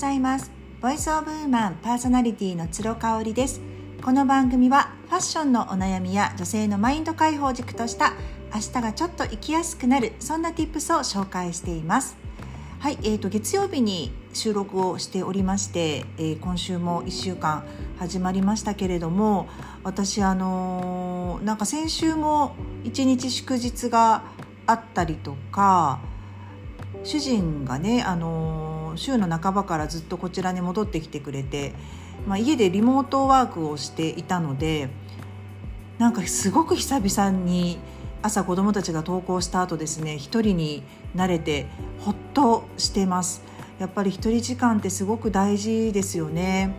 ざいます。ボイスオブウーマンパーソナリティの鶴香織です。この番組はファッションのお悩みや女性のマインド解放軸とした明日がちょっと生きやすくなるそんな tips を紹介しています。はい、えーと、月曜日に収録をしておりまして、えー、今週も1週間始まりましたけれども私あのー、なんか先週も1日祝日があったりとか主人がね、あの週の半ばからずっとこちらに戻ってきてくれて、まあ、家でリモートワークをしていたのでなんかすごく久々に朝子どもたちが登校した後ですね一人になれてほっとしてます。やっぱり一人時間ってすごく大事ですよね。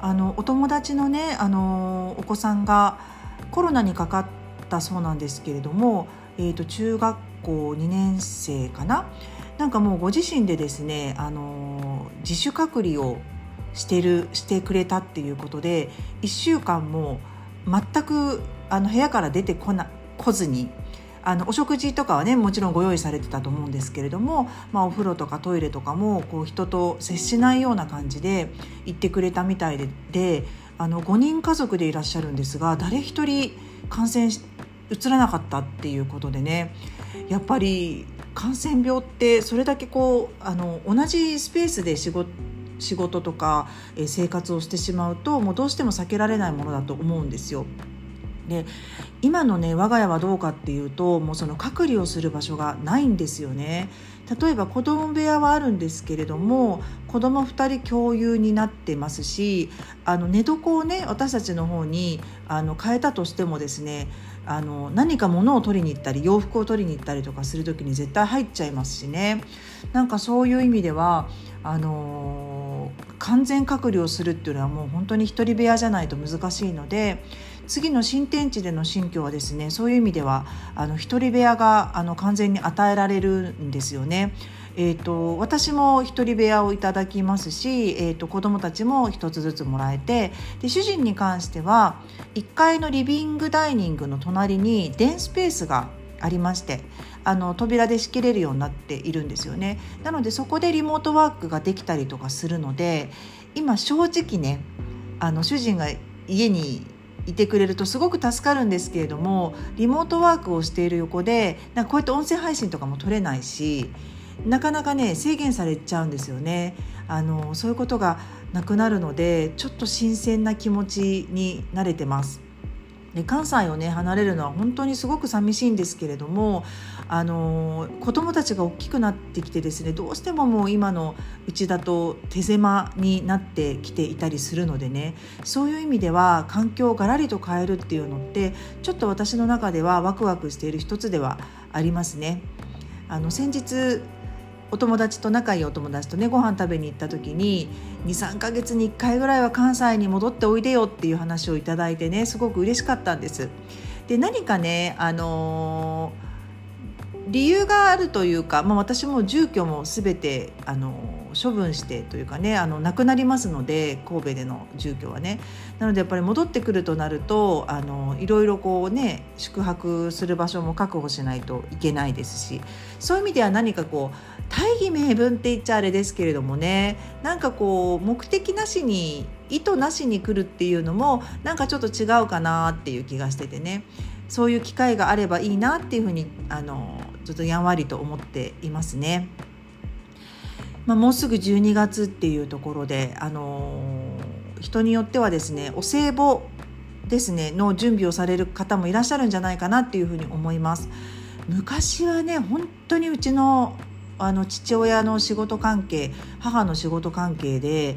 あのお友達のねあのお子さんがコロナにかかったそうなんですけれども、えーと中学校2年生かななんかもうご自身でですね、あの自主隔離をしてるしてくれたっていうことで1週間も全くあの部屋から出てこな来ずにあのお食事とかはねもちろんご用意されてたと思うんですけれども、まあ、お風呂とかトイレとかもこう人と接しないような感じで行ってくれたみたいでであの5人家族でいらっしゃるんですが誰一人感染うつらなかったっていうことでねやっぱり感染病ってそれだけこうあの同じスペースで仕事仕事とか、生活をしてしまうともうどうしても避けられないものだと思うんですよ。で今のね我が家はどうかっていうともうその隔離をする場所がないんですよね。例えば子供部屋はあるんですけれども子供2人共有になってますしあの寝床をね私たちの方にあの変えたとしてもですねあの何か物を取りに行ったり洋服を取りに行ったりとかする時に絶対入っちゃいますしねなんかそういう意味ではあの完全隔離をするっていうのはもう本当に一人部屋じゃないと難しいので次の新天地での新居はですねそういう意味ではあの一人部屋があの完全に与えられるんですよね。えーと、私も一人部屋をいただきますし、えーと、子どもたちも一つずつもらえてで主人に関しては1階のリビングダイニングの隣に電スペースがありましてあの扉で仕切れるようになっているんですよね。なのでそこでリモートワークができたりとかするので今正直ねあの主人が家にいてくれるとすごく助かるんですけれどもリモートワークをしている横でなんかこうやって音声配信とかも取れないしなかなかね制限されちゃうんですよねあのそういうことがなくなるのでちょっと新鮮な気持ちになれてますで関西をね離れるのは本当にすごく寂しいんですけれどもあの子どもたちが大きくなってきてですねどうしてももう今のうちだと手狭になってきていたりするのでねそういう意味では環境をガラリと変えるっていうのってちょっと私の中ではワクワクしている一つではありますね。あの先日お友達と仲いいお友達とねご飯食べに行った時に23ヶ月に1回ぐらいは関西に戻っておいでよっていう話をいただいてねすごく嬉しかったんです。で何かねあのー、理由があるというか、まあ、私も住居も全てあの処分してというかねあのなくなりますので神戸での住居はねなのでやっぱり戻ってくるとなるとあのいろいろこうね宿泊する場所も確保しないといけないですしそういう意味では何かこう大義名分って言っちゃあれですけれどもねなんかこう目的なしに意図なしに来るっていうのもなんかちょっと違うかなっていう気がしててねそういう機会があればいいなっていうふうにあのちょっとやんわりと思っていますね。まあ、もうすぐ12月っていうところで、あの、人によってはですねお歳暮ですねの準備をされる方もいらっしゃるんじゃないかなっていうふうに思います。昔はね本当にうちのあの父親の仕事関係母の仕事関係で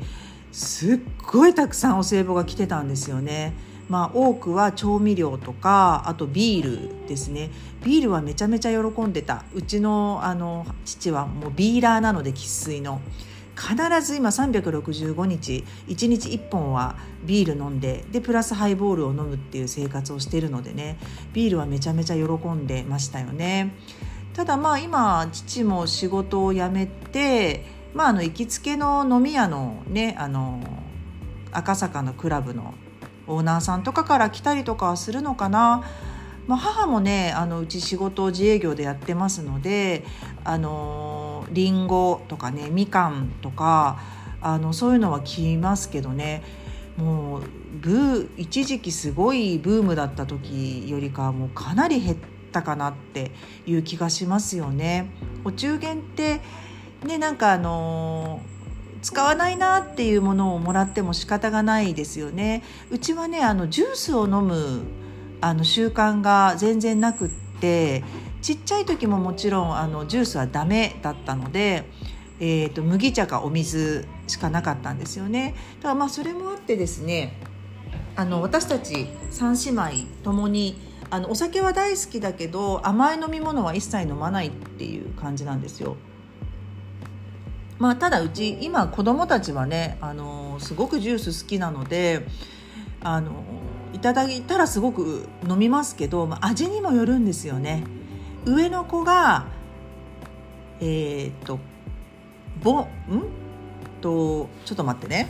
すっごいたくさんお歳暮が来てたんですよね。まあ、多くは調味料とかあとビールですね。ビールはめちゃめちゃ喜んでた。うちのあの父はもうビーラーなので生粋の。必ず今365日1日1本はビール飲んででプラスハイボールを飲むっていう生活をしてるのでね。ビールはめちゃめちゃ喜んでましたよね。ただまあ今父も仕事を辞めてまああの行きつけの飲み屋のねあの赤坂のクラブのオーナーさんとかから来たりとかはするのかな。まあ、母もねあのうち仕事を自営業でやってますのであのりんごとかねみかんとかあのそういうのは来ますけどねもうブー一時期すごいブームだった時よりかはもうかなり減ってたかなっていう気がしますよね。お中元ってねなんかあの使わないなっていうものをもらっても仕方がないですよね。うちはねあのジュースを飲むあの習慣が全然なくってちっちゃい時ももちろんあのジュースはダメだったのでえーと、麦茶かお水しかなかったんですよねだからまあそれもあってですねあの私たち3姉妹ともにあのお酒は大好きだけど甘い飲み物は一切飲まないっていう感じなんですよ。まあ、ただうち今子供たちはねあのすごくジュース好きなのであのいただいたらすごく飲みますけど、まあ、味にもよるんですよね。上の子がえー、っとぼん？とちょっと待ってね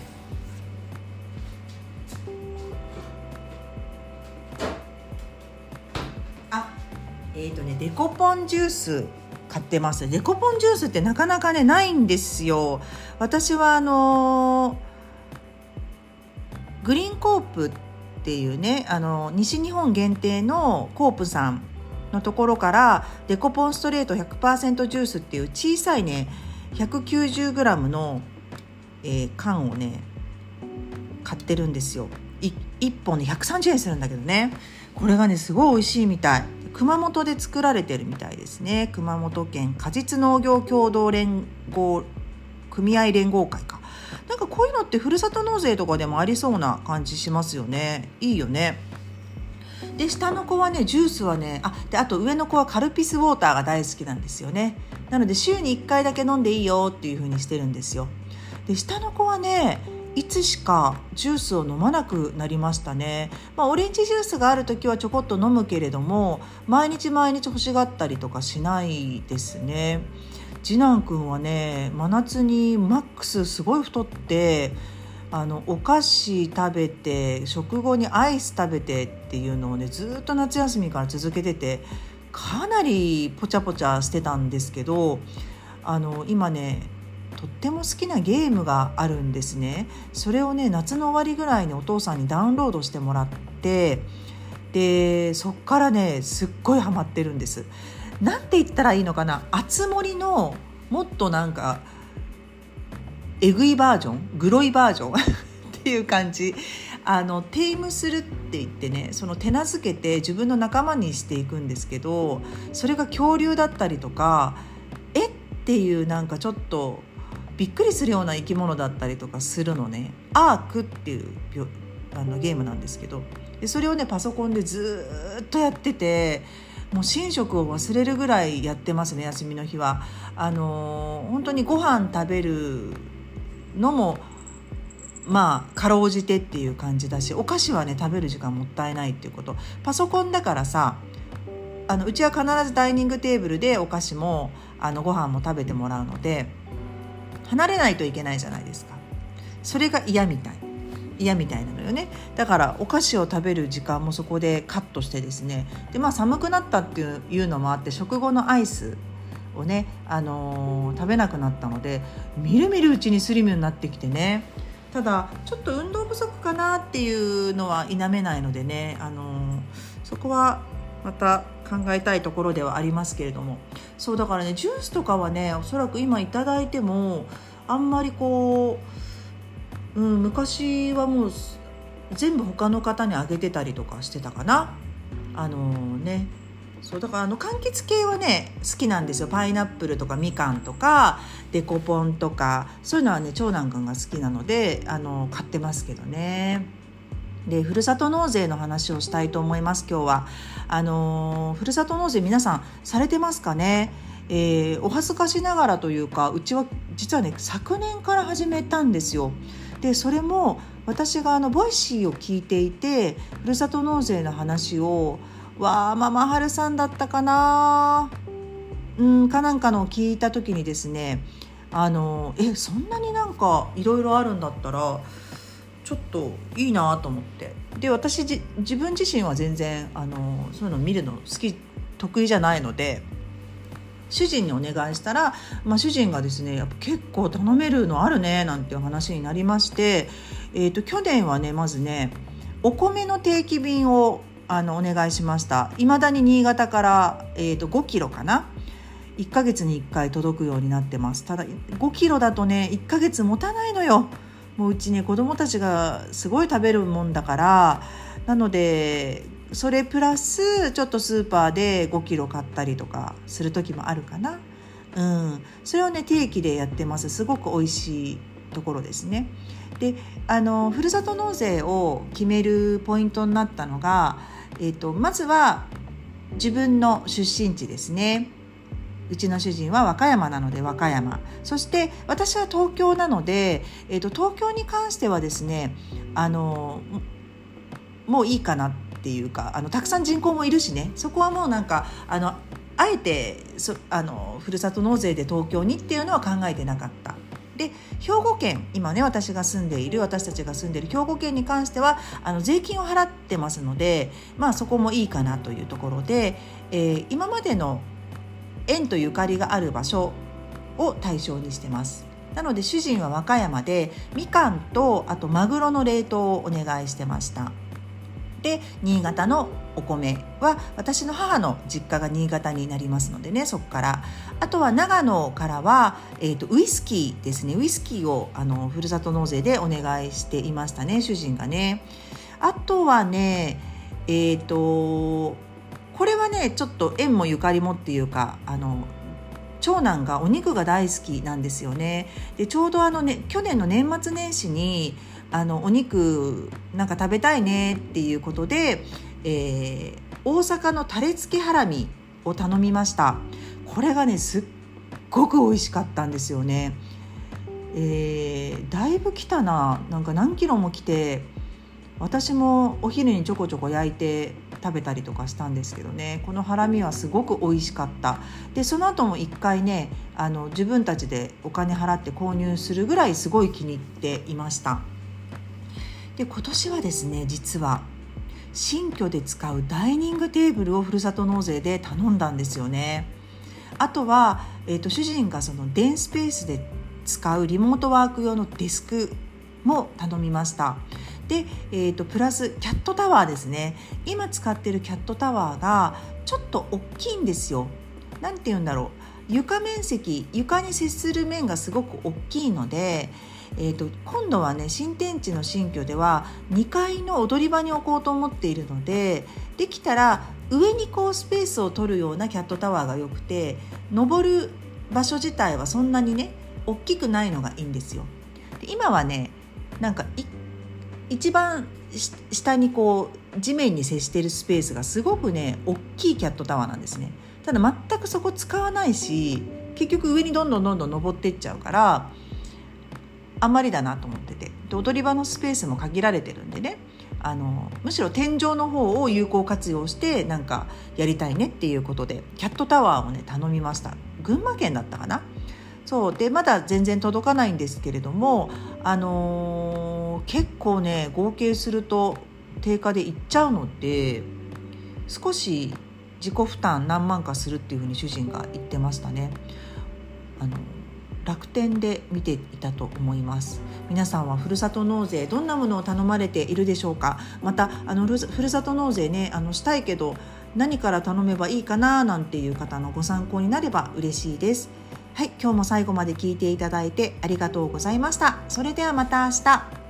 えっ、ー、とねデコポンジュース買ってます。デコポンジュースってなかなかねないんですよ。私はあのグリーンコープっていうねあの西日本限定のコープさんのところからデコポンストレート100%ジュースっていう小さいね 190g の、えー、缶をね買ってるんですよ。1本で130円するんだけどね。これがねすごい美味しいみたい。熊本で作られてるみたいですね。熊本県果実農業協同連合組合連合会か。なんかこういうのってふるさと納税とかでもありそうな感じしますよね。いいよね。で下の子はねジュースはねあであと上の子はカルピスウォーターが大好きなんですよね。なので週に1回だけ飲んでいいよっていう風にしてるんですよ。で下の子はねいつしかジュースを飲まなくなりましたね、まあ、オレンジジュースがある時はちょこっと飲むけれども毎日毎日欲しがったりとかしないですね。次男くんはね真夏にマックスすごい太ってあのお菓子食べて食後にアイス食べてっていうのをねずっと夏休みから続けててかなりポチャポチャしてたんですけどあの今ねとっても好きなゲームがあるんですね。それをね夏の終わりぐらいにお父さんにダウンロードしてもらってでそっからねすっごいハマってるんです。なんて言ったらいいのかな？あつ森のもっとなんかえぐいバージョン？グロいバージョン？っていう感じ。あのテイムするって言ってねその手なずけて自分の仲間にしていくんですけどそれが恐竜だったりとかえ？っていうなんかちょっとびっくりするような生き物だったりとかするのね。アークっていうあのゲームなんですけど。でそれをねパソコンでずっとやっててもう寝食を忘れるぐらいやってますね休みの日は。あのー、本当にご飯食べるのもまあかろうじてっていう感じだしお菓子はね食べる時間もったいないっていうこと。パソコンだからさあのうちは必ずダイニングテーブルでお菓子もあのご飯も食べてもらうので離れないといけないじゃないですか。それが嫌みたい。嫌みたいなのよね。だからお菓子を食べる時間もそこでカットしてですね。でまあ寒くなったっていうのもあって食後のアイスをね、あのー、食べなくなったのでみるみるうちにスリムになってきてね。ただちょっと運動不足かなっていうのは否めないのでね、あのー、そこはまた考えたいところではありますけれども。そうだからねジュースとかはねおそらく今頂いてもあんまりこう、うん、昔はもう全部他の方にあげてたりとかしてたかな。あのー、ね。そうだからあの柑橘系はね好きなんですよ。パイナップルとかみかんとかデコポンとかそういうのはね長男くんが好きなのであの買ってますけどね。でふるさと納税の話をしたいと思います今日は。あのふるさと納税皆さんされてますかね、えー、お恥ずかしながらというかうちは実はね昨年から始めたんですよ。でそれも私があの Voicy を聞いていてふるさと納税の話をわあママハルさんだったかな？うんかなんかのを聞いた時にですねあのえそんなになんかいろいろあるんだったらちょっといいなと思って。で私自分自身は全然あのそういうの見るの好き得意じゃないので主人にお願いしたら、まあ、主人がですねやっぱ結構頼めるのあるねなんていう話になりまして、えーと、去年はねまずねお米の定期便をあのお願いしました。いまだに新潟から、えーと、5キロかな？1ヶ月に1回届くようになってます。ただ5キロだとね1ヶ月持たないのよ。もううちね子供たちがすごい食べるもんだからなのでそれプラスちょっとスーパーで5キロ買ったりとかする時もあるかな。うん、それをね定期でやってますすごく美味しいところですね。であのふるさと納税を決めるポイントになったのが、えーと、まずは自分の出身地ですね。うちの主人は和歌山なので和歌山そして私は東京なので、えーと、東京に関してはですねあのもういいかなっていうかあのたくさん人口もいるしねそこはもうなんかあのあえてそあのふるさと納税で東京にっていうのは考えてなかった。で兵庫県今ね私が住んでいる私たちが住んでいる兵庫県に関してはあの税金を払ってますのでまあそこもいいかなというところで、えー、今までの縁とゆかりがある場所を対象にしてます。なので主人は和歌山でみかんとあとマグロの冷凍をお願いしてました。で新潟のお米は私の母の実家が新潟になりますのでねそこからあとは長野からは、えーと、ウイスキーですねウイスキーをあのふるさと納税でお願いしていましたね主人がねあとはねえっ、ー、とこれはねちょっと縁もゆかりもっていうかあの長男がお肉が大好きなんですよね。でちょうどあのね去年の年末年始にあのお肉なんか食べたいねっていうことで、えー、大阪のタレ付けハラミを頼みました。これがねすっごく美味しかったんですよね。えー、だいぶ来たな。なんか何キロも来て私もお昼にちょこちょこ焼いて食べたりとかしたんですけどね。このハラミはすごく美味しかった。でその後も一回ねあの自分たちでお金払って購入するぐらいすごい気に入っていました。で今年はですね実は新居で使うダイニングテーブルをふるさと納税で頼んだんですよね。あとは、えーと、主人がそのデンスペースで使うリモートワーク用のデスクも頼みました。で、えーと、プラスキャットタワーですね。今使ってるキャットタワーがちょっと大きいんですよ。何て言うんだろう。床面積床に接する面がすごく大きいのでえーと、今度はね新天地の新居では2階の踊り場に置こうと思っているのでできたら上にこうスペースを取るようなキャットタワーが良くて登る場所自体はそんなにね大きくないのがいいんですよ。で今はねなんか一番下にこう地面に接しているスペースがすごくね大きいキャットタワーなんですね。ただ全くそこ使わないし結局上にどんどんどんどん登っていっちゃうからあんまりだなと思ってて。で踊り場のスペースも限られてるんでね。あのむしろ天井の方を有効活用してなんかやりたいねっていうことでキャットタワーをね頼みました。群馬県だったかな？そう。でまだ全然届かないんですけれどもあのー、結構ね合計すると定価でいっちゃうので少し自己負担何万かするっていうふうに主人が言ってましたね。あの楽天で見ていたと思います。皆さんはふるさと納税どんなものを頼まれているでしょうか？またあのふるさと納税ねあのしたいけど何から頼めばいいかななんていう方のご参考になれば嬉しいです。はい今日も最後まで聞いていただいてありがとうございました。それではまた明日。